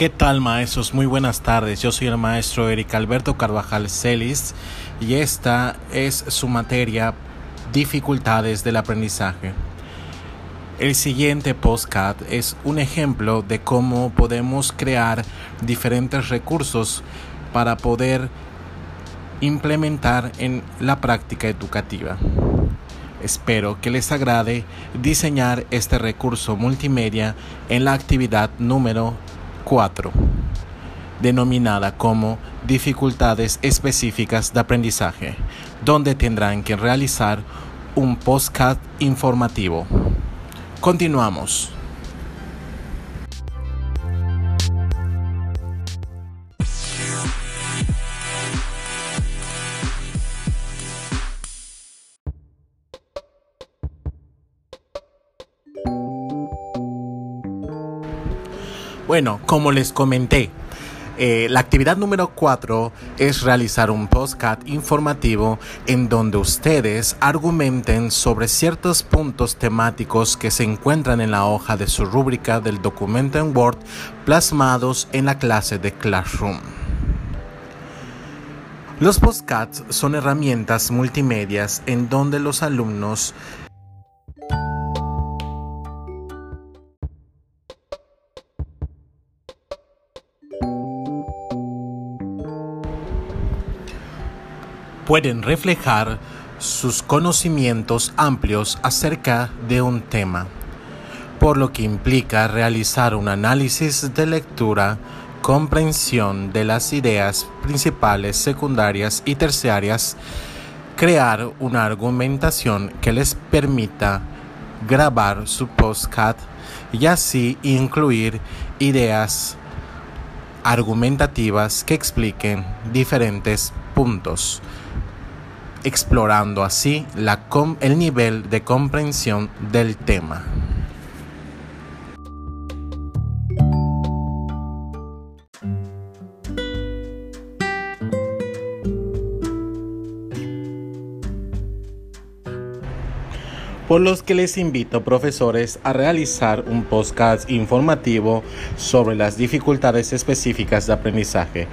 ¿Qué tal maestros? Muy buenas tardes. Yo soy el maestro Eric Alberto Carvajal Celis y esta es su materia Dificultades del aprendizaje. El siguiente postcard es un ejemplo de cómo podemos crear diferentes recursos para poder implementar en la práctica educativa. Espero que les agrade diseñar este recurso multimedia en la actividad número 4, denominada como dificultades específicas de aprendizaje, donde tendrán que realizar un postcard informativo. Continuamos. Bueno, como les comenté, eh, la actividad número 4 es realizar un postcard informativo en donde ustedes argumenten sobre ciertos puntos temáticos que se encuentran en la hoja de su rúbrica del documento en Word plasmados en la clase de Classroom. Los postcards son herramientas multimedias en donde los alumnos pueden reflejar sus conocimientos amplios acerca de un tema, por lo que implica realizar un análisis de lectura, comprensión de las ideas principales, secundarias y terciarias, crear una argumentación que les permita grabar su postcard y así incluir ideas argumentativas que expliquen diferentes explorando así el nivel de comprensión del tema. por los que les invito, profesores, a realizar un podcast informativo sobre las dificultades específicas de aprendizaje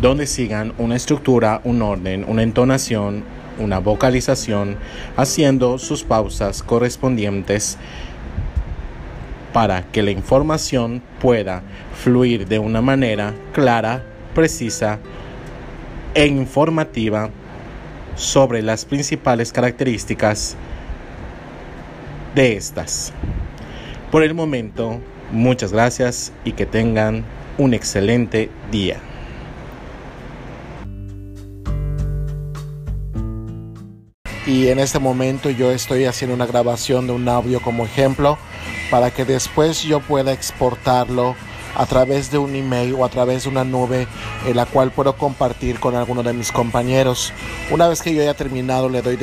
donde sigan una estructura, un orden, una entonación, una vocalización, haciendo sus pausas correspondientes para que la información pueda fluir de una manera clara, precisa e informativa sobre las principales características de estas. Por el momento, muchas gracias y que tengan un excelente día. Y en este momento yo estoy haciendo una grabación de un audio como ejemplo para que después yo pueda exportarlo a través de un email o a través de una nube en la cual puedo compartir con alguno de mis compañeros. Una vez que yo haya terminado le doy